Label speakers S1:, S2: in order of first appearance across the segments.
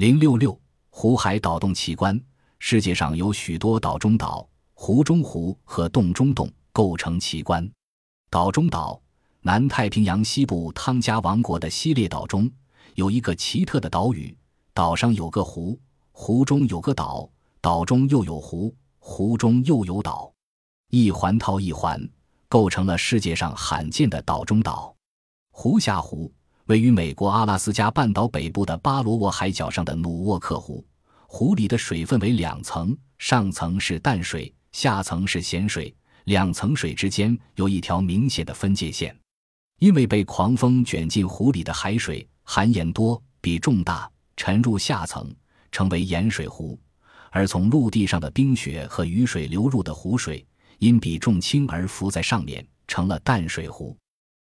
S1: 零六六湖海岛洞奇观。世界上有许多岛中岛、湖中湖和洞中洞构成奇观。岛中岛，南太平洋西部汤加王国的西列岛中有一个奇特的岛屿，岛上有个湖，湖中有个岛，岛中又有湖，湖中又有岛，一环套一环，构成了世界上罕见的岛中岛。湖下湖。位于美国阿拉斯加半岛北部的巴罗沃海角上的努沃克湖，湖里的水分为两层，上层是淡水，下层是咸水。两层水之间有一条明显的分界线。因为被狂风卷进湖里的海水含盐多，比重大，沉入下层，成为盐水湖；而从陆地上的冰雪和雨水流入的湖水，因比重轻而浮在上面，成了淡水湖。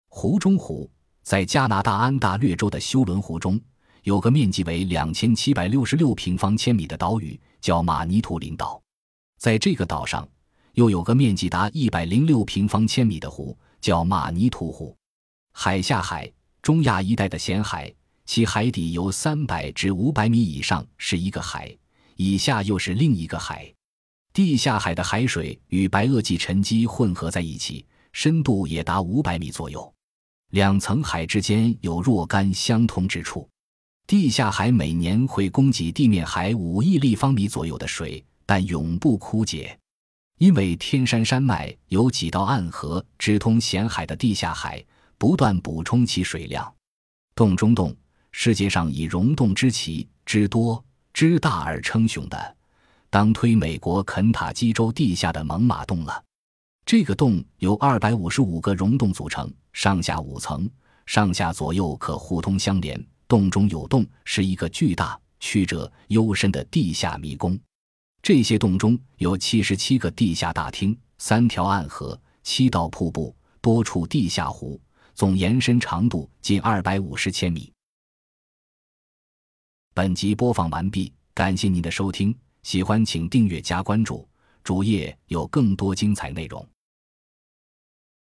S1: 湖中湖。在加拿大安大略州的休伦湖中，有个面积为两千七百六十六平方千米的岛屿，叫马尼图林岛。在这个岛上，又有个面积达一百零六平方千米的湖，叫马尼图湖。海下海，中亚一带的咸海，其海底由三百至五百米以上是一个海，以下又是另一个海。地下海的海水与白垩纪沉积混合在一起，深度也达五百米左右。两层海之间有若干相通之处，地下海每年会供给地面海五亿立方米左右的水，但永不枯竭，因为天山山脉有几道暗河直通咸海的地下海，不断补充其水量。洞中洞，世界上以溶洞之奇、之多、之大而称雄的，当推美国肯塔基州地下的猛犸洞了。这个洞由二百五十五个溶洞组成，上下五层，上下左右可互通相连。洞中有洞，是一个巨大、曲折、幽深的地下迷宫。这些洞中有七十七个地下大厅、三条暗河、七道瀑布、多处地下湖，总延伸长度近二百五十千米。本集播放完毕，感谢您的收听，喜欢请订阅加关注，主页有更多精彩内容。